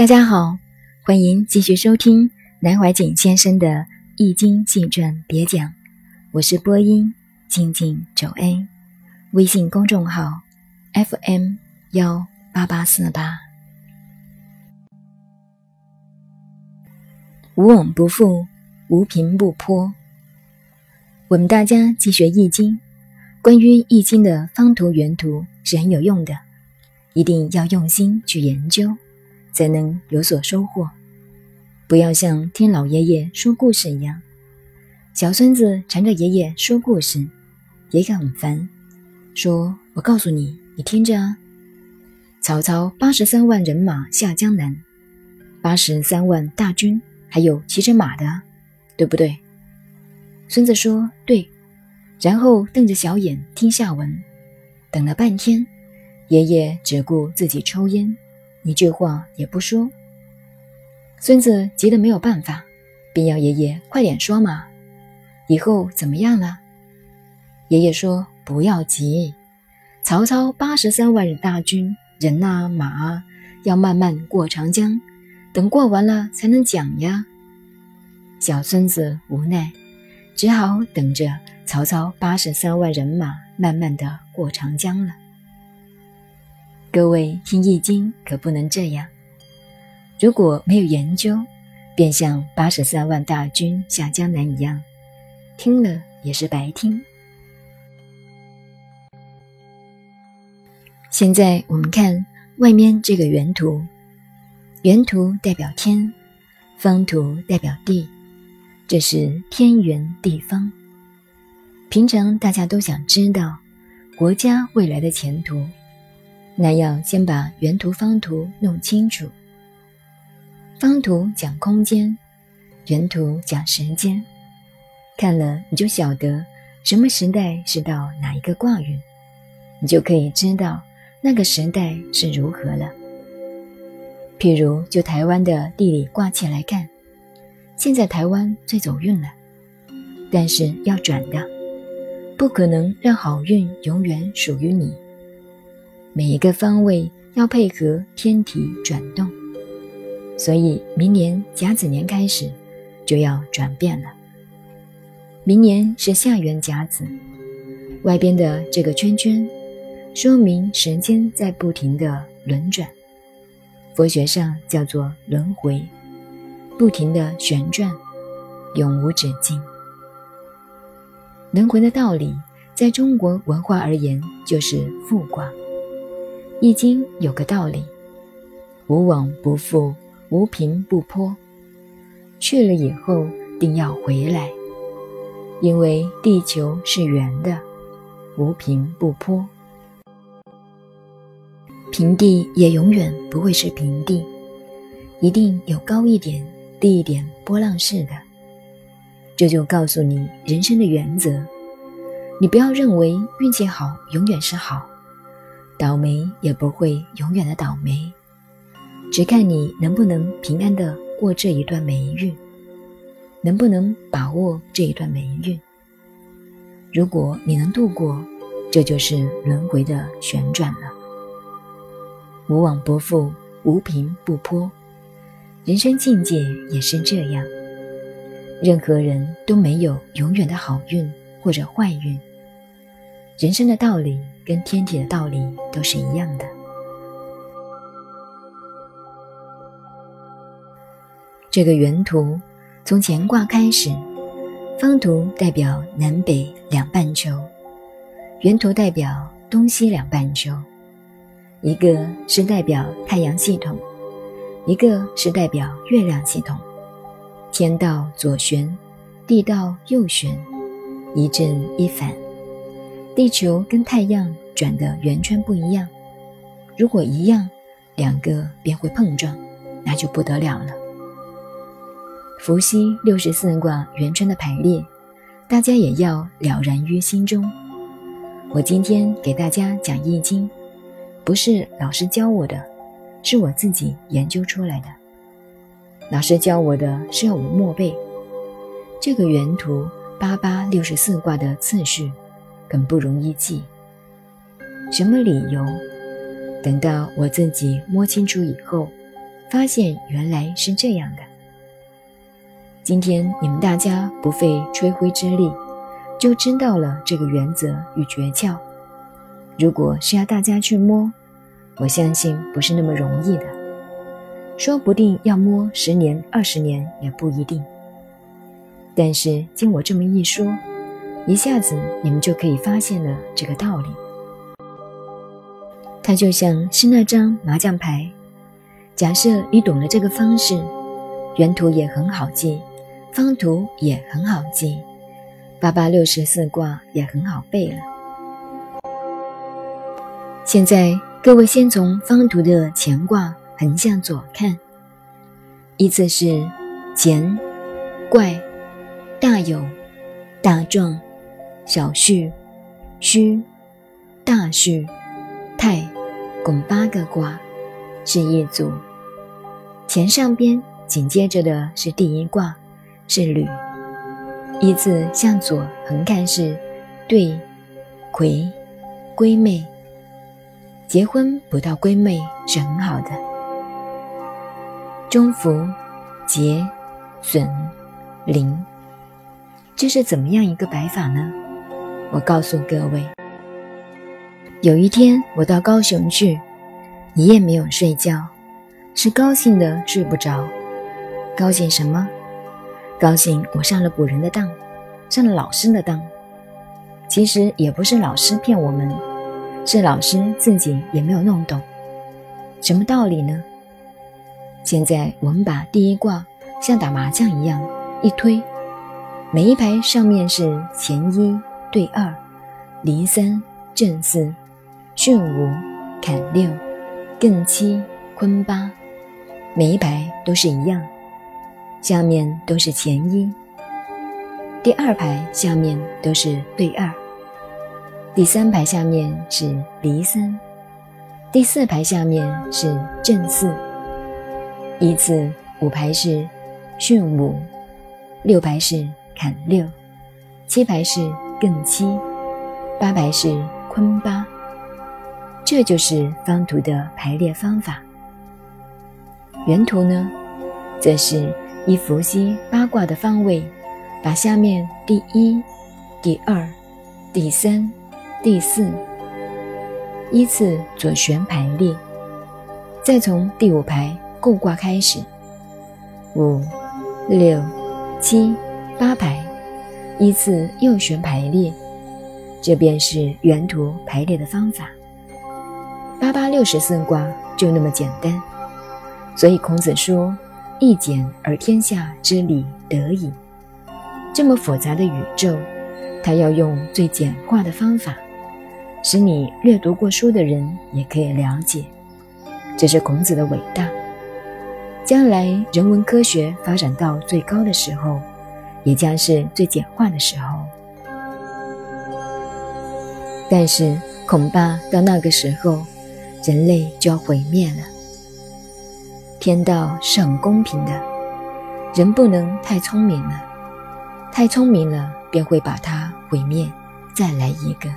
大家好，欢迎继续收听南怀瑾先生的《易经细传别讲》，我是播音静静九 A，微信公众号 FM 幺八八四八。无往不复，无凭不坡。我们大家既学易经，关于易经的方图原图是很有用的，一定要用心去研究。才能有所收获，不要像听老爷爷说故事一样，小孙子缠着爷爷说故事，爷爷很烦，说：“我告诉你，你听着啊，曹操八十三万人马下江南，八十三万大军，还有骑着马的，对不对？”孙子说：“对。”然后瞪着小眼听下文，等了半天，爷爷只顾自己抽烟。一句话也不说，孙子急得没有办法，便要爷爷快点说嘛。以后怎么样了？爷爷说：“不要急，曹操八十三万大军，人啊马啊，要慢慢过长江，等过完了才能讲呀。”小孙子无奈，只好等着曹操八十三万人马慢慢的过长江了。各位听易经可不能这样，如果没有研究，便像八十三万大军下江南一样，听了也是白听。现在我们看外面这个圆图，圆图代表天，方图代表地，这是天圆地方。平常大家都想知道国家未来的前途。那要先把圆图、方图弄清楚。方图讲空间，圆图讲时间。看了你就晓得什么时代是到哪一个卦运，你就可以知道那个时代是如何了。譬如就台湾的地理卦气来看，现在台湾最走运了，但是要转的，不可能让好运永远属于你。每一个方位要配合天体转动，所以明年甲子年开始就要转变了。明年是下元甲子，外边的这个圈圈说明时间在不停的轮转，佛学上叫做轮回，不停的旋转，永无止境。轮回的道理，在中国文化而言，就是复卦。易经有个道理：无往不复，无平不坡。去了以后，定要回来，因为地球是圆的，无平不坡。平地也永远不会是平地，一定有高一点、低一点、波浪式的。这就告诉你人生的原则：你不要认为运气好永远是好。倒霉也不会永远的倒霉，只看你能不能平安的过这一段霉运，能不能把握这一段霉运。如果你能度过，这就是轮回的旋转了。无往不复，无平不坡，人生境界也是这样。任何人都没有永远的好运或者坏运。人生的道理跟天体的道理都是一样的。这个圆图从乾卦开始，方图代表南北两半球，圆图代表东西两半球。一个是代表太阳系统，一个是代表月亮系统。天道左旋，地道右旋，一正一反。地球跟太阳转的圆圈不一样，如果一样，两个便会碰撞，那就不得了了。伏羲六十四卦圆圈的排列，大家也要了然于心中。我今天给大家讲易经，不是老师教我的，是我自己研究出来的。老师教我的是要我默背这个原图八八六十四卦的次序。更不容易记。什么理由？等到我自己摸清楚以后，发现原来是这样的。今天你们大家不费吹灰之力，就知道了这个原则与诀窍。如果是要大家去摸，我相信不是那么容易的，说不定要摸十年、二十年也不一定。但是经我这么一说，一下子你们就可以发现了这个道理。它就像是那张麻将牌，假设你懂了这个方式，原图也很好记，方图也很好记，八八六十四卦也很好背了。现在各位先从方图的乾卦横向左看，依次是乾、怪、大有、大壮、小畜、戌、大畜。太，共八个卦，是一组。前上边紧接着的是第一卦，是履。依次向左横看是对、癸、归妹。结婚不到归妹是很好的。中伏、劫、损、临，这是怎么样一个摆法呢？我告诉各位。有一天，我到高雄去，一夜没有睡觉，是高兴的睡不着。高兴什么？高兴我上了古人的当，上了老师的当。其实也不是老师骗我们，是老师自己也没有弄懂。什么道理呢？现在我们把第一卦像打麻将一样一推，每一排上面是前一对二，离三震四。巽五，坎六，艮七，坤八，每一排都是一样，下面都是前一。第二排下面都是对二，第三排下面是离三，第四排下面是正四，依次五排是巽五，六排是坎六，七排是艮七，八排是坤八。这就是方图的排列方法。原图呢，则是依伏羲八卦的方位，把下面第一、第二、第三、第四依次左旋排列，再从第五排构卦开始，五、六、七、八排依次右旋排列，这便是原图排列的方法。八八六十四卦就那么简单，所以孔子说：“一简而天下之理得矣。”这么复杂的宇宙，他要用最简化的方法，使你略读过书的人也可以了解。这是孔子的伟大。将来人文科学发展到最高的时候，也将是最简化的时候。但是恐怕到那个时候。人类就要毁灭了。天道是很公平的，人不能太聪明了，太聪明了便会把它毁灭。再来一个。